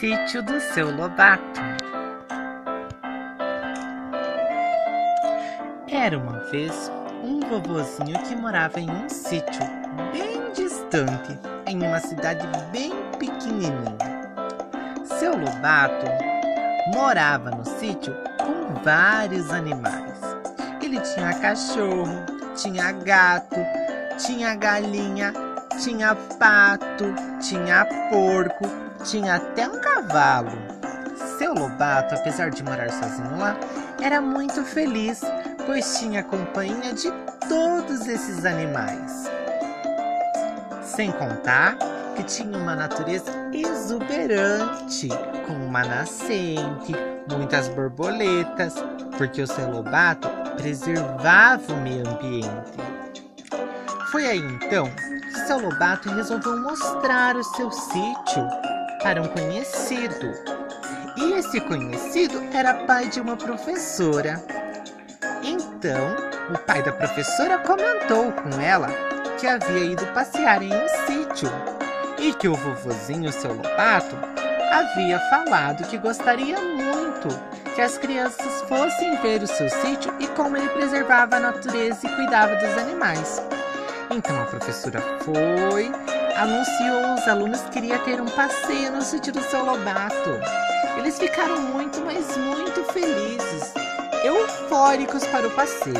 sítio do seu Lobato. Era uma vez um vovozinho que morava em um sítio bem distante, em uma cidade bem pequenininha. Seu Lobato morava no sítio com vários animais. Ele tinha cachorro, tinha gato, tinha galinha, tinha pato, tinha porco, tinha até um cavalo. Seu Lobato, apesar de morar sozinho lá, era muito feliz, pois tinha companhia de todos esses animais. Sem contar que tinha uma natureza exuberante, com uma nascente, muitas borboletas, porque o seu Lobato preservava o meio ambiente. Foi aí então que seu Lobato resolveu mostrar o seu sítio para um conhecido. E esse conhecido era pai de uma professora. Então, o pai da professora comentou com ela que havia ido passear em um sítio e que o vovozinho, seu Lobato, havia falado que gostaria muito que as crianças fossem ver o seu sítio e como ele preservava a natureza e cuidava dos animais. Então a professora foi, anunciou aos alunos que queria ter um passeio no sítio do seu Lobato. Eles ficaram muito, mas muito felizes, eufóricos para o passeio.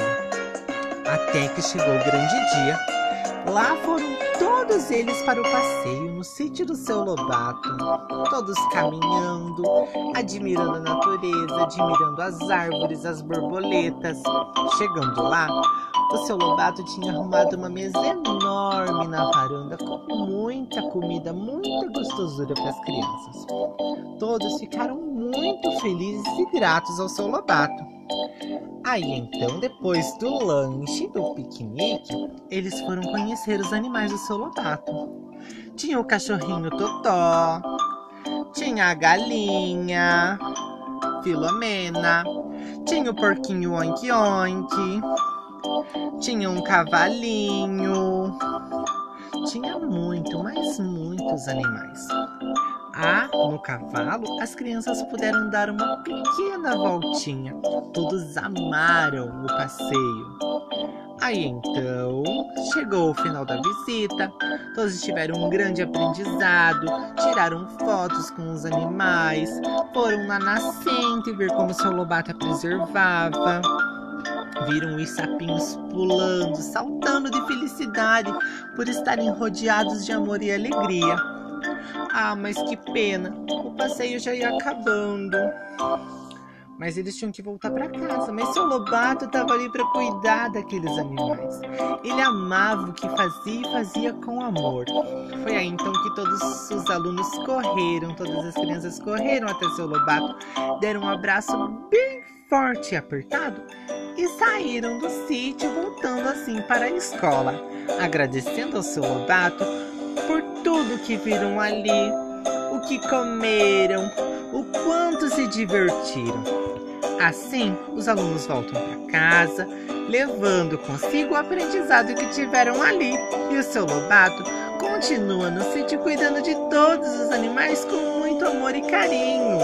Até que chegou o grande dia. Lá foram todos eles para o passeio no sítio do seu Lobato. Todos caminhando, admirando a natureza, admirando as árvores, as borboletas. Chegando lá, o seu Lobato tinha arrumado uma mesa enorme na varanda com muita comida, muita gostosura para as crianças. Todos ficaram muito felizes e gratos ao seu Lobato. Aí então, depois do lanche, do piquenique, eles foram conhecer os animais do seu Lobato. Tinha o cachorrinho Totó, tinha a galinha, Filomena, tinha o porquinho Oink Oink, tinha um cavalinho. Tinha muito, mas muitos animais. Ah, no cavalo, as crianças puderam dar uma pequena voltinha. Todos amaram o passeio. Aí então, chegou o final da visita, todos tiveram um grande aprendizado, tiraram fotos com os animais, foram na nascente ver como seu Lobata preservava. Viram os sapinhos pulando, saltando de felicidade por estarem rodeados de amor e alegria. Ah, mas que pena, o passeio já ia acabando. Mas eles tinham que voltar para casa. Mas seu Lobato estava ali para cuidar daqueles animais. Ele amava o que fazia e fazia com amor. Foi aí então que todos os alunos correram, todas as crianças correram até seu Lobato, deram um abraço bem forte e apertado e saíram do sítio voltando assim para a escola, agradecendo ao seu Lobato por tudo que viram ali, o que comeram, o quanto se divertiram. Assim, os alunos voltam para casa, levando consigo o aprendizado que tiveram ali, e o seu Lobato continua no sítio cuidando de todos os animais com muito amor e carinho.